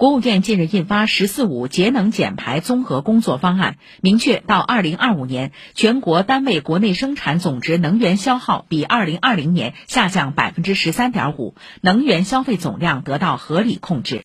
国务院近日印发十四五节能减排综合工作方案明确到二零二五年全国单位国内生产总值能源消耗比二零二零年下降百分之十三点五能源消费总量得到合理控制。